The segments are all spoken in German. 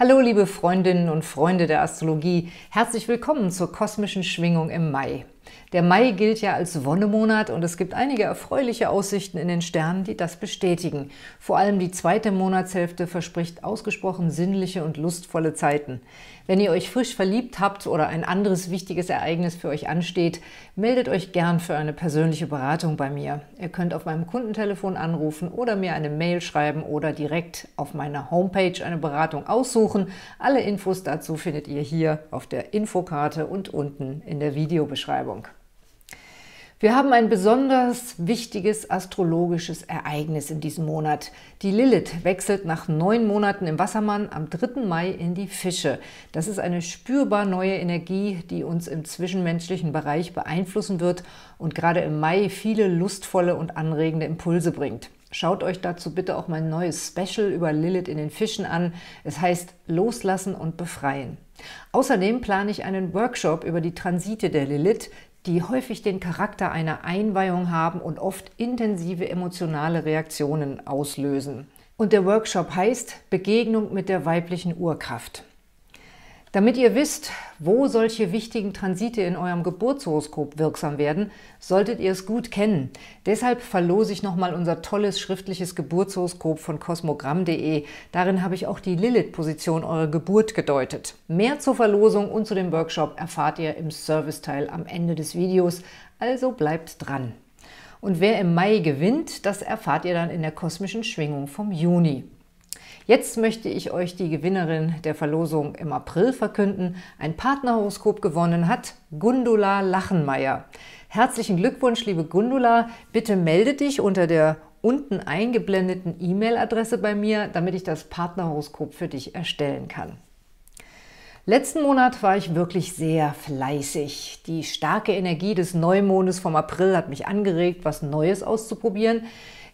Hallo liebe Freundinnen und Freunde der Astrologie, herzlich willkommen zur kosmischen Schwingung im Mai. Der Mai gilt ja als Wonnemonat und es gibt einige erfreuliche Aussichten in den Sternen, die das bestätigen. Vor allem die zweite Monatshälfte verspricht ausgesprochen sinnliche und lustvolle Zeiten. Wenn ihr euch frisch verliebt habt oder ein anderes wichtiges Ereignis für euch ansteht, meldet euch gern für eine persönliche Beratung bei mir. Ihr könnt auf meinem Kundentelefon anrufen oder mir eine Mail schreiben oder direkt auf meiner Homepage eine Beratung aussuchen. Alle Infos dazu findet ihr hier auf der Infokarte und unten in der Videobeschreibung. Wir haben ein besonders wichtiges astrologisches Ereignis in diesem Monat. Die Lilith wechselt nach neun Monaten im Wassermann am 3. Mai in die Fische. Das ist eine spürbar neue Energie, die uns im zwischenmenschlichen Bereich beeinflussen wird und gerade im Mai viele lustvolle und anregende Impulse bringt. Schaut euch dazu bitte auch mein neues Special über Lilith in den Fischen an. Es heißt Loslassen und Befreien. Außerdem plane ich einen Workshop über die Transite der Lilith, die häufig den Charakter einer Einweihung haben und oft intensive emotionale Reaktionen auslösen. Und der Workshop heißt Begegnung mit der weiblichen Urkraft. Damit ihr wisst, wo solche wichtigen Transite in eurem Geburtshoroskop wirksam werden, solltet ihr es gut kennen. Deshalb verlose ich nochmal unser tolles schriftliches Geburtshoroskop von kosmogramm.de. Darin habe ich auch die Lilith-Position eurer Geburt gedeutet. Mehr zur Verlosung und zu dem Workshop erfahrt ihr im Serviceteil am Ende des Videos, also bleibt dran. Und wer im Mai gewinnt, das erfahrt ihr dann in der kosmischen Schwingung vom Juni. Jetzt möchte ich euch die Gewinnerin der Verlosung im April verkünden. Ein Partnerhoroskop gewonnen hat Gundula Lachenmeier. Herzlichen Glückwunsch, liebe Gundula. Bitte melde dich unter der unten eingeblendeten E-Mail-Adresse bei mir, damit ich das Partnerhoroskop für dich erstellen kann. Letzten Monat war ich wirklich sehr fleißig. Die starke Energie des Neumondes vom April hat mich angeregt, was Neues auszuprobieren.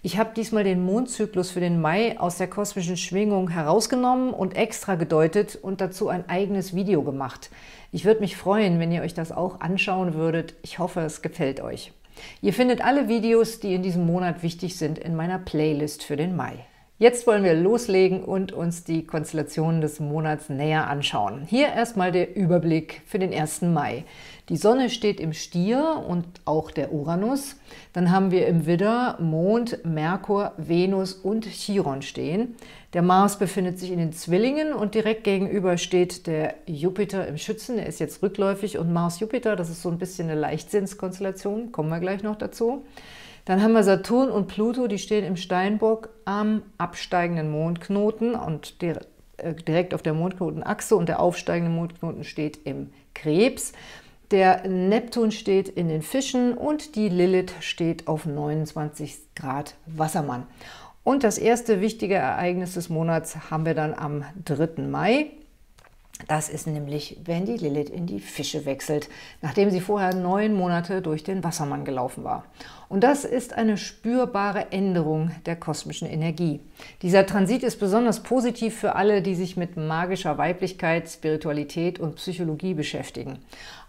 Ich habe diesmal den Mondzyklus für den Mai aus der kosmischen Schwingung herausgenommen und extra gedeutet und dazu ein eigenes Video gemacht. Ich würde mich freuen, wenn ihr euch das auch anschauen würdet. Ich hoffe, es gefällt euch. Ihr findet alle Videos, die in diesem Monat wichtig sind, in meiner Playlist für den Mai. Jetzt wollen wir loslegen und uns die Konstellationen des Monats näher anschauen. Hier erstmal der Überblick für den 1. Mai. Die Sonne steht im Stier und auch der Uranus. Dann haben wir im Widder Mond, Merkur, Venus und Chiron stehen. Der Mars befindet sich in den Zwillingen und direkt gegenüber steht der Jupiter im Schützen. Er ist jetzt rückläufig und Mars-Jupiter, das ist so ein bisschen eine Leichtsinnskonstellation, kommen wir gleich noch dazu. Dann haben wir Saturn und Pluto, die stehen im Steinbock am absteigenden Mondknoten und äh, direkt auf der Mondknotenachse und der aufsteigende Mondknoten steht im Krebs. Der Neptun steht in den Fischen und die Lilith steht auf 29 Grad Wassermann. Und das erste wichtige Ereignis des Monats haben wir dann am 3. Mai. Das ist nämlich, wenn die Lilith in die Fische wechselt, nachdem sie vorher neun Monate durch den Wassermann gelaufen war. Und das ist eine spürbare Änderung der kosmischen Energie. Dieser Transit ist besonders positiv für alle, die sich mit magischer Weiblichkeit, Spiritualität und Psychologie beschäftigen.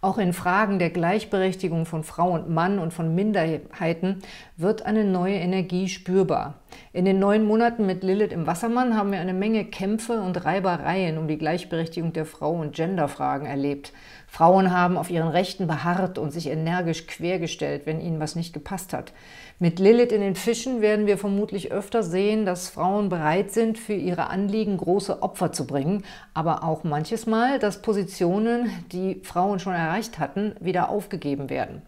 Auch in Fragen der Gleichberechtigung von Frau und Mann und von Minderheiten wird eine neue Energie spürbar. In den neun Monaten mit Lilith im Wassermann haben wir eine Menge Kämpfe und Reibereien um die Gleichberechtigung der Frau und Genderfragen erlebt. Frauen haben auf ihren Rechten beharrt und sich energisch quergestellt, wenn ihnen was nicht gepasst hat. Mit Lilith in den Fischen werden wir vermutlich öfter sehen, dass Frauen bereit sind, für ihre Anliegen große Opfer zu bringen, aber auch manches Mal, dass Positionen, die Frauen schon erreicht hatten, wieder aufgegeben werden.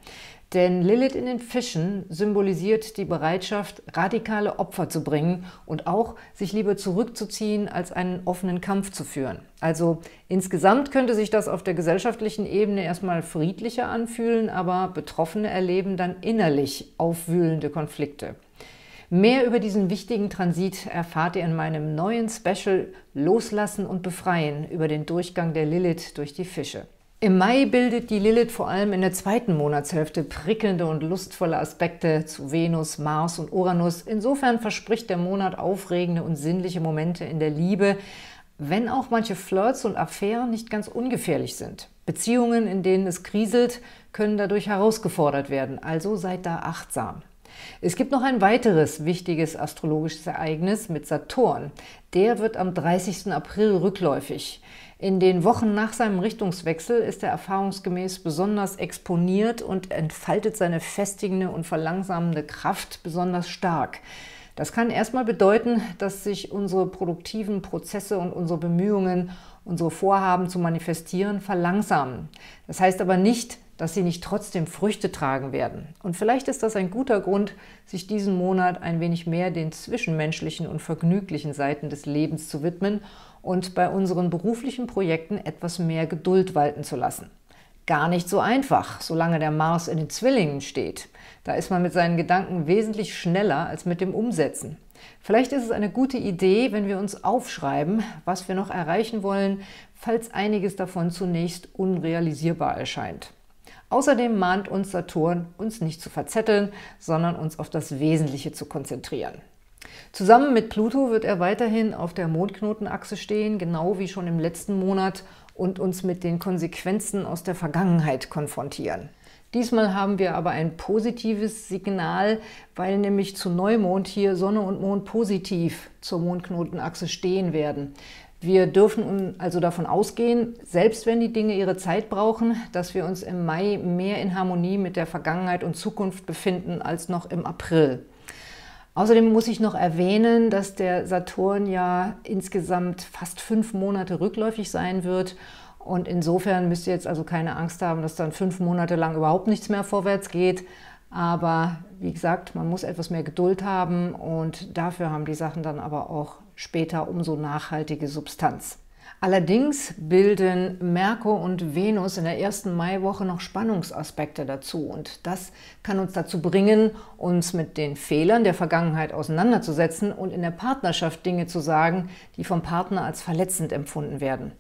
Denn Lilith in den Fischen symbolisiert die Bereitschaft, radikale Opfer zu bringen und auch sich lieber zurückzuziehen, als einen offenen Kampf zu führen. Also insgesamt könnte sich das auf der gesellschaftlichen Ebene erstmal friedlicher anfühlen, aber Betroffene erleben dann innerlich aufwühlende Konflikte. Mehr über diesen wichtigen Transit erfahrt ihr in meinem neuen Special Loslassen und Befreien über den Durchgang der Lilith durch die Fische. Im Mai bildet die Lilith vor allem in der zweiten Monatshälfte prickelnde und lustvolle Aspekte zu Venus, Mars und Uranus. Insofern verspricht der Monat aufregende und sinnliche Momente in der Liebe, wenn auch manche Flirts und Affären nicht ganz ungefährlich sind. Beziehungen, in denen es kriselt, können dadurch herausgefordert werden, also seid da achtsam. Es gibt noch ein weiteres wichtiges astrologisches Ereignis mit Saturn. Der wird am 30. April rückläufig. In den Wochen nach seinem Richtungswechsel ist er erfahrungsgemäß besonders exponiert und entfaltet seine festigende und verlangsamende Kraft besonders stark. Das kann erstmal bedeuten, dass sich unsere produktiven Prozesse und unsere Bemühungen, unsere Vorhaben zu manifestieren, verlangsamen. Das heißt aber nicht, dass sie nicht trotzdem Früchte tragen werden. Und vielleicht ist das ein guter Grund, sich diesen Monat ein wenig mehr den zwischenmenschlichen und vergnüglichen Seiten des Lebens zu widmen und bei unseren beruflichen Projekten etwas mehr Geduld walten zu lassen. Gar nicht so einfach, solange der Mars in den Zwillingen steht. Da ist man mit seinen Gedanken wesentlich schneller als mit dem Umsetzen. Vielleicht ist es eine gute Idee, wenn wir uns aufschreiben, was wir noch erreichen wollen, falls einiges davon zunächst unrealisierbar erscheint. Außerdem mahnt uns Saturn, uns nicht zu verzetteln, sondern uns auf das Wesentliche zu konzentrieren. Zusammen mit Pluto wird er weiterhin auf der Mondknotenachse stehen, genau wie schon im letzten Monat, und uns mit den Konsequenzen aus der Vergangenheit konfrontieren. Diesmal haben wir aber ein positives Signal, weil nämlich zu Neumond hier Sonne und Mond positiv zur Mondknotenachse stehen werden. Wir dürfen also davon ausgehen, selbst wenn die Dinge ihre Zeit brauchen, dass wir uns im Mai mehr in Harmonie mit der Vergangenheit und Zukunft befinden als noch im April. Außerdem muss ich noch erwähnen, dass der Saturn ja insgesamt fast fünf Monate rückläufig sein wird und insofern müsst ihr jetzt also keine Angst haben, dass dann fünf Monate lang überhaupt nichts mehr vorwärts geht. Aber wie gesagt, man muss etwas mehr Geduld haben und dafür haben die Sachen dann aber auch später umso nachhaltige Substanz. Allerdings bilden Merkur und Venus in der ersten Maiwoche noch Spannungsaspekte dazu und das kann uns dazu bringen, uns mit den Fehlern der Vergangenheit auseinanderzusetzen und in der Partnerschaft Dinge zu sagen, die vom Partner als verletzend empfunden werden.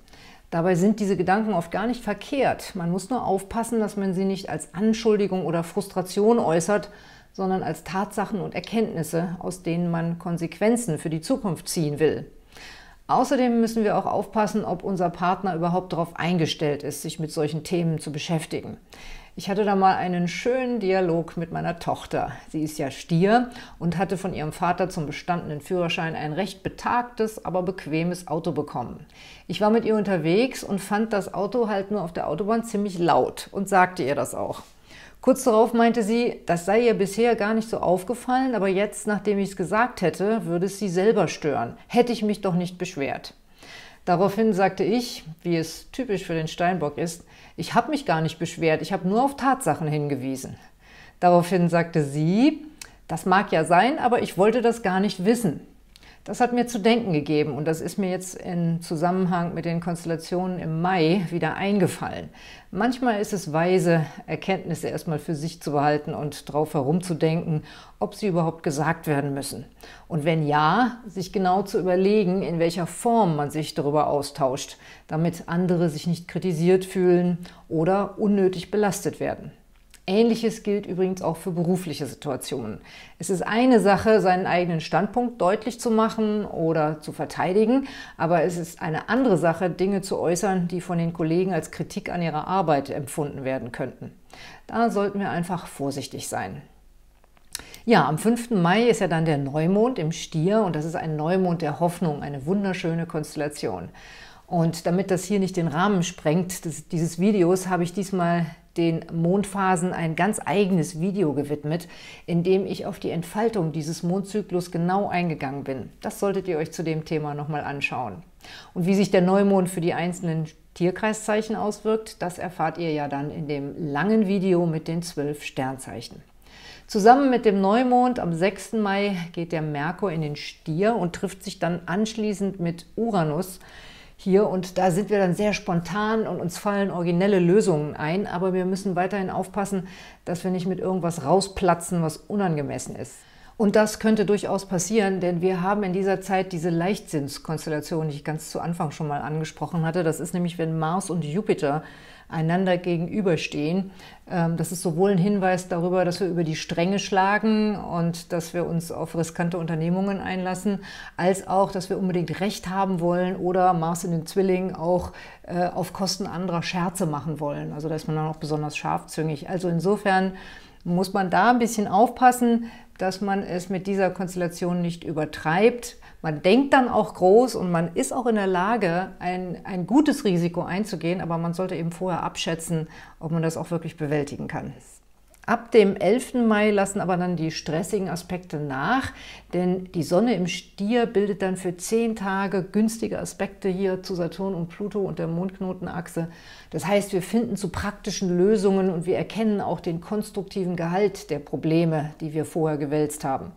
Dabei sind diese Gedanken oft gar nicht verkehrt. Man muss nur aufpassen, dass man sie nicht als Anschuldigung oder Frustration äußert, sondern als Tatsachen und Erkenntnisse, aus denen man Konsequenzen für die Zukunft ziehen will. Außerdem müssen wir auch aufpassen, ob unser Partner überhaupt darauf eingestellt ist, sich mit solchen Themen zu beschäftigen. Ich hatte da mal einen schönen Dialog mit meiner Tochter. Sie ist ja Stier und hatte von ihrem Vater zum bestandenen Führerschein ein recht betagtes, aber bequemes Auto bekommen. Ich war mit ihr unterwegs und fand das Auto halt nur auf der Autobahn ziemlich laut und sagte ihr das auch. Kurz darauf meinte sie, das sei ihr bisher gar nicht so aufgefallen, aber jetzt, nachdem ich es gesagt hätte, würde es sie selber stören. Hätte ich mich doch nicht beschwert. Daraufhin sagte ich, wie es typisch für den Steinbock ist, ich habe mich gar nicht beschwert, ich habe nur auf Tatsachen hingewiesen. Daraufhin sagte sie, das mag ja sein, aber ich wollte das gar nicht wissen. Das hat mir zu denken gegeben und das ist mir jetzt in Zusammenhang mit den Konstellationen im Mai wieder eingefallen. Manchmal ist es weise, Erkenntnisse erstmal für sich zu behalten und darauf herumzudenken, ob sie überhaupt gesagt werden müssen. Und wenn ja, sich genau zu überlegen, in welcher Form man sich darüber austauscht, damit andere sich nicht kritisiert fühlen oder unnötig belastet werden. Ähnliches gilt übrigens auch für berufliche Situationen. Es ist eine Sache, seinen eigenen Standpunkt deutlich zu machen oder zu verteidigen, aber es ist eine andere Sache, Dinge zu äußern, die von den Kollegen als Kritik an ihrer Arbeit empfunden werden könnten. Da sollten wir einfach vorsichtig sein. Ja, am 5. Mai ist ja dann der Neumond im Stier und das ist ein Neumond der Hoffnung, eine wunderschöne Konstellation. Und damit das hier nicht den Rahmen sprengt des, dieses Videos, habe ich diesmal den Mondphasen ein ganz eigenes Video gewidmet, in dem ich auf die Entfaltung dieses Mondzyklus genau eingegangen bin. Das solltet ihr euch zu dem Thema nochmal anschauen. Und wie sich der Neumond für die einzelnen Tierkreiszeichen auswirkt, das erfahrt ihr ja dann in dem langen Video mit den zwölf Sternzeichen. Zusammen mit dem Neumond am 6. Mai geht der Merkur in den Stier und trifft sich dann anschließend mit Uranus hier und da sind wir dann sehr spontan und uns fallen originelle Lösungen ein, aber wir müssen weiterhin aufpassen, dass wir nicht mit irgendwas rausplatzen, was unangemessen ist. Und das könnte durchaus passieren, denn wir haben in dieser Zeit diese Leichtsinnskonstellation, die ich ganz zu Anfang schon mal angesprochen hatte. Das ist nämlich, wenn Mars und Jupiter einander gegenüberstehen. Ähm, das ist sowohl ein Hinweis darüber, dass wir über die Stränge schlagen und dass wir uns auf riskante Unternehmungen einlassen, als auch, dass wir unbedingt Recht haben wollen oder Mars in den Zwillingen auch äh, auf Kosten anderer Scherze machen wollen. Also da ist man dann auch besonders scharfzüngig. Also insofern muss man da ein bisschen aufpassen, dass man es mit dieser Konstellation nicht übertreibt. Man denkt dann auch groß und man ist auch in der Lage, ein, ein gutes Risiko einzugehen, aber man sollte eben vorher abschätzen, ob man das auch wirklich bewältigen kann. Ab dem 11. Mai lassen aber dann die stressigen Aspekte nach, denn die Sonne im Stier bildet dann für zehn Tage günstige Aspekte hier zu Saturn und Pluto und der Mondknotenachse. Das heißt, wir finden zu praktischen Lösungen und wir erkennen auch den konstruktiven Gehalt der Probleme, die wir vorher gewälzt haben.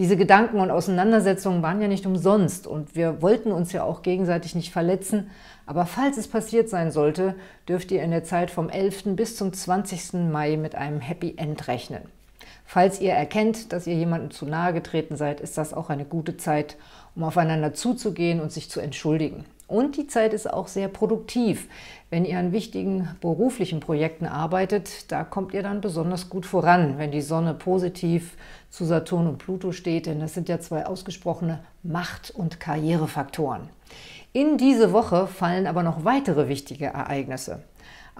Diese Gedanken und Auseinandersetzungen waren ja nicht umsonst und wir wollten uns ja auch gegenseitig nicht verletzen, aber falls es passiert sein sollte, dürft ihr in der Zeit vom 11. bis zum 20. Mai mit einem Happy End rechnen. Falls ihr erkennt, dass ihr jemandem zu nahe getreten seid, ist das auch eine gute Zeit, um aufeinander zuzugehen und sich zu entschuldigen. Und die Zeit ist auch sehr produktiv. Wenn ihr an wichtigen beruflichen Projekten arbeitet, da kommt ihr dann besonders gut voran, wenn die Sonne positiv zu Saturn und Pluto steht, denn das sind ja zwei ausgesprochene Macht- und Karrierefaktoren. In diese Woche fallen aber noch weitere wichtige Ereignisse.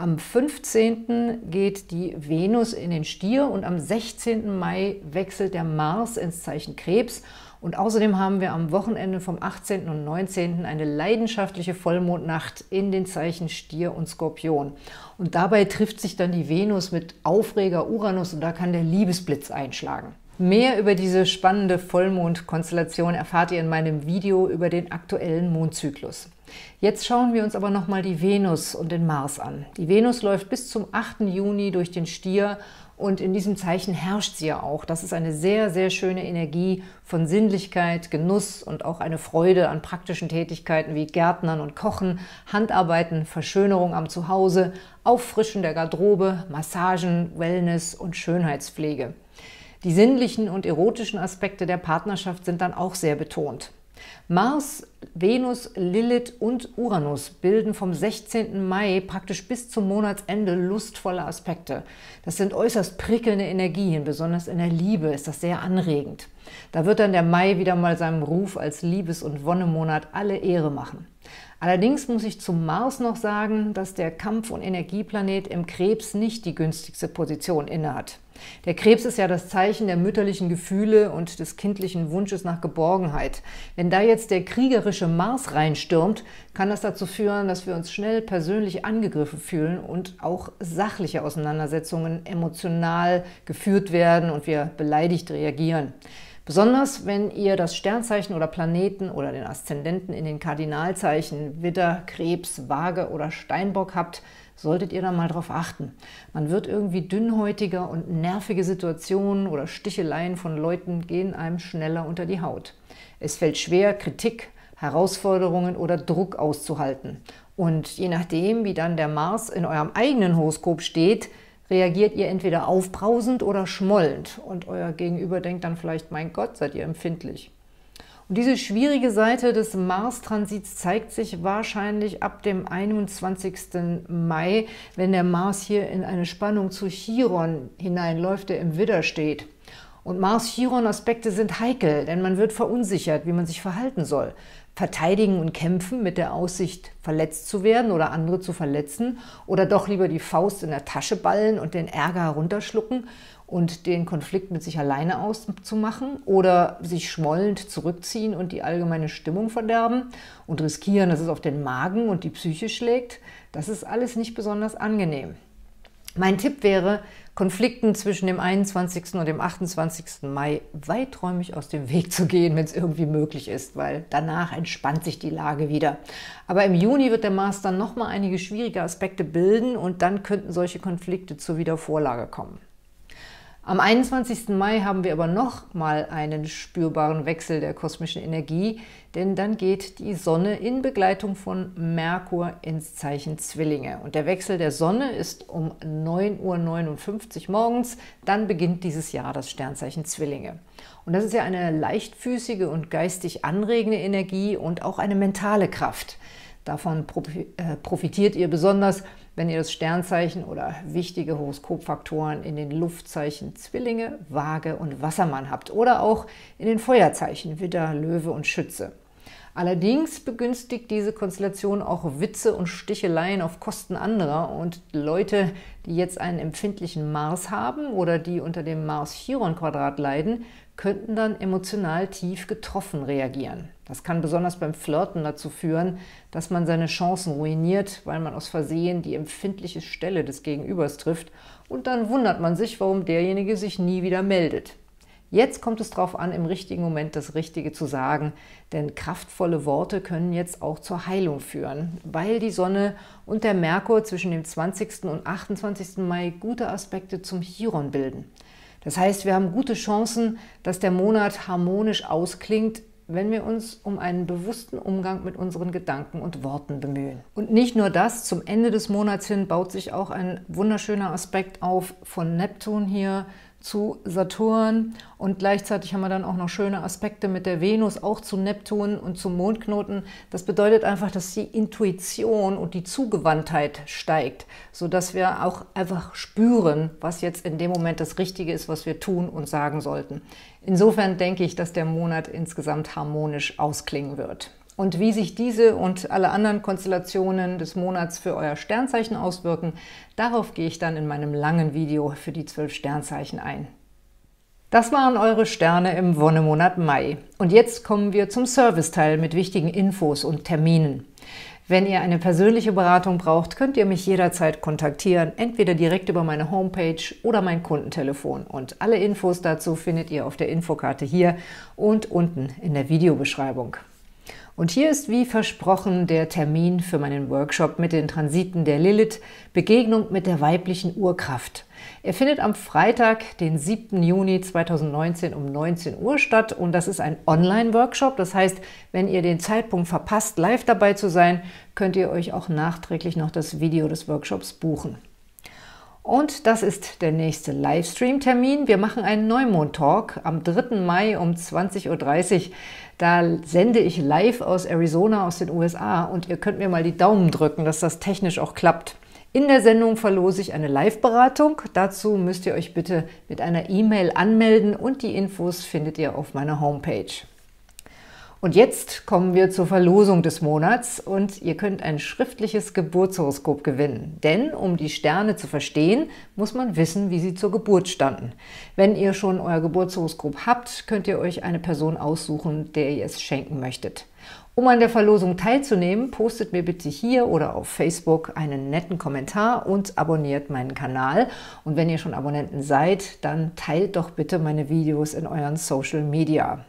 Am 15. geht die Venus in den Stier und am 16. Mai wechselt der Mars ins Zeichen Krebs. Und außerdem haben wir am Wochenende vom 18. und 19. eine leidenschaftliche Vollmondnacht in den Zeichen Stier und Skorpion. Und dabei trifft sich dann die Venus mit Aufreger Uranus und da kann der Liebesblitz einschlagen. Mehr über diese spannende Vollmondkonstellation erfahrt ihr in meinem Video über den aktuellen Mondzyklus. Jetzt schauen wir uns aber nochmal die Venus und den Mars an. Die Venus läuft bis zum 8. Juni durch den Stier und in diesem Zeichen herrscht sie ja auch. Das ist eine sehr, sehr schöne Energie von Sinnlichkeit, Genuss und auch eine Freude an praktischen Tätigkeiten wie Gärtnern und Kochen, Handarbeiten, Verschönerung am Zuhause, Auffrischen der Garderobe, Massagen, Wellness und Schönheitspflege. Die sinnlichen und erotischen Aspekte der Partnerschaft sind dann auch sehr betont. Mars, Venus, Lilith und Uranus bilden vom 16. Mai praktisch bis zum Monatsende lustvolle Aspekte. Das sind äußerst prickelnde Energien, besonders in der Liebe ist das sehr anregend. Da wird dann der Mai wieder mal seinem Ruf als Liebes- und Wonnemonat alle Ehre machen. Allerdings muss ich zum Mars noch sagen, dass der Kampf- und Energieplanet im Krebs nicht die günstigste Position innehat. Der Krebs ist ja das Zeichen der mütterlichen Gefühle und des kindlichen Wunsches nach Geborgenheit. Wenn da jetzt der kriegerische Mars reinstürmt, kann das dazu führen, dass wir uns schnell persönlich angegriffen fühlen und auch sachliche Auseinandersetzungen emotional geführt werden und wir beleidigt reagieren. Besonders wenn ihr das Sternzeichen oder Planeten oder den Aszendenten in den Kardinalzeichen Widder, Krebs, Waage oder Steinbock habt, solltet ihr da mal drauf achten. Man wird irgendwie dünnhäutiger und nervige Situationen oder Sticheleien von Leuten gehen einem schneller unter die Haut. Es fällt schwer, Kritik, Herausforderungen oder Druck auszuhalten. Und je nachdem, wie dann der Mars in eurem eigenen Horoskop steht, reagiert ihr entweder aufbrausend oder schmollend. Und euer Gegenüber denkt dann vielleicht, mein Gott, seid ihr empfindlich. Und diese schwierige Seite des Mars-Transits zeigt sich wahrscheinlich ab dem 21. Mai, wenn der Mars hier in eine Spannung zu Chiron hineinläuft, der im Widder steht. Und Mars-Chiron-Aspekte sind heikel, denn man wird verunsichert, wie man sich verhalten soll. Verteidigen und kämpfen mit der Aussicht, verletzt zu werden oder andere zu verletzen oder doch lieber die Faust in der Tasche ballen und den Ärger herunterschlucken und den Konflikt mit sich alleine auszumachen oder sich schmollend zurückziehen und die allgemeine Stimmung verderben und riskieren, dass es auf den Magen und die Psyche schlägt, das ist alles nicht besonders angenehm. Mein Tipp wäre, Konflikten zwischen dem 21. und dem 28. Mai weiträumig aus dem Weg zu gehen, wenn es irgendwie möglich ist, weil danach entspannt sich die Lage wieder. Aber im Juni wird der Mars dann nochmal einige schwierige Aspekte bilden und dann könnten solche Konflikte zur Wiedervorlage kommen. Am 21. Mai haben wir aber noch mal einen spürbaren Wechsel der kosmischen Energie, denn dann geht die Sonne in Begleitung von Merkur ins Zeichen Zwillinge. Und der Wechsel der Sonne ist um 9.59 Uhr morgens, dann beginnt dieses Jahr das Sternzeichen Zwillinge. Und das ist ja eine leichtfüßige und geistig anregende Energie und auch eine mentale Kraft. Davon äh, profitiert ihr besonders, wenn ihr das Sternzeichen oder wichtige Horoskopfaktoren in den Luftzeichen Zwillinge, Waage und Wassermann habt oder auch in den Feuerzeichen Widder, Löwe und Schütze. Allerdings begünstigt diese Konstellation auch Witze und Sticheleien auf Kosten anderer und Leute, die jetzt einen empfindlichen Mars haben oder die unter dem Mars-Chiron-Quadrat leiden, könnten dann emotional tief getroffen reagieren. Das kann besonders beim Flirten dazu führen, dass man seine Chancen ruiniert, weil man aus Versehen die empfindliche Stelle des Gegenübers trifft und dann wundert man sich, warum derjenige sich nie wieder meldet. Jetzt kommt es darauf an, im richtigen Moment das Richtige zu sagen, denn kraftvolle Worte können jetzt auch zur Heilung führen, weil die Sonne und der Merkur zwischen dem 20. und 28. Mai gute Aspekte zum Chiron bilden. Das heißt, wir haben gute Chancen, dass der Monat harmonisch ausklingt, wenn wir uns um einen bewussten Umgang mit unseren Gedanken und Worten bemühen. Und nicht nur das, zum Ende des Monats hin baut sich auch ein wunderschöner Aspekt auf von Neptun hier zu Saturn und gleichzeitig haben wir dann auch noch schöne Aspekte mit der Venus, auch zu Neptun und zum Mondknoten. Das bedeutet einfach, dass die Intuition und die Zugewandtheit steigt, sodass wir auch einfach spüren, was jetzt in dem Moment das Richtige ist, was wir tun und sagen sollten. Insofern denke ich, dass der Monat insgesamt harmonisch ausklingen wird. Und wie sich diese und alle anderen Konstellationen des Monats für euer Sternzeichen auswirken, darauf gehe ich dann in meinem langen Video für die zwölf Sternzeichen ein. Das waren eure Sterne im Wonnemonat Mai. Und jetzt kommen wir zum Serviceteil mit wichtigen Infos und Terminen. Wenn ihr eine persönliche Beratung braucht, könnt ihr mich jederzeit kontaktieren, entweder direkt über meine Homepage oder mein Kundentelefon. Und alle Infos dazu findet ihr auf der Infokarte hier und unten in der Videobeschreibung. Und hier ist wie versprochen der Termin für meinen Workshop mit den Transiten der Lilith, Begegnung mit der weiblichen Urkraft. Er findet am Freitag, den 7. Juni 2019 um 19 Uhr statt und das ist ein Online-Workshop. Das heißt, wenn ihr den Zeitpunkt verpasst, live dabei zu sein, könnt ihr euch auch nachträglich noch das Video des Workshops buchen. Und das ist der nächste Livestream-Termin. Wir machen einen Neumond-Talk am 3. Mai um 20.30 Uhr. Da sende ich live aus Arizona, aus den USA und ihr könnt mir mal die Daumen drücken, dass das technisch auch klappt. In der Sendung verlose ich eine Live-Beratung. Dazu müsst ihr euch bitte mit einer E-Mail anmelden und die Infos findet ihr auf meiner Homepage. Und jetzt kommen wir zur Verlosung des Monats und ihr könnt ein schriftliches Geburtshoroskop gewinnen. Denn um die Sterne zu verstehen, muss man wissen, wie sie zur Geburt standen. Wenn ihr schon euer Geburtshoroskop habt, könnt ihr euch eine Person aussuchen, der ihr es schenken möchtet. Um an der Verlosung teilzunehmen, postet mir bitte hier oder auf Facebook einen netten Kommentar und abonniert meinen Kanal. Und wenn ihr schon Abonnenten seid, dann teilt doch bitte meine Videos in euren Social Media.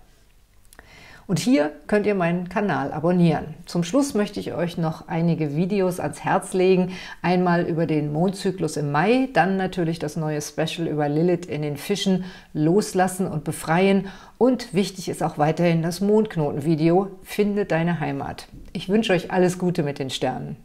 Und hier könnt ihr meinen Kanal abonnieren. Zum Schluss möchte ich euch noch einige Videos ans Herz legen. Einmal über den Mondzyklus im Mai, dann natürlich das neue Special über Lilith in den Fischen, Loslassen und Befreien. Und wichtig ist auch weiterhin das Mondknoten-Video, Finde deine Heimat. Ich wünsche euch alles Gute mit den Sternen.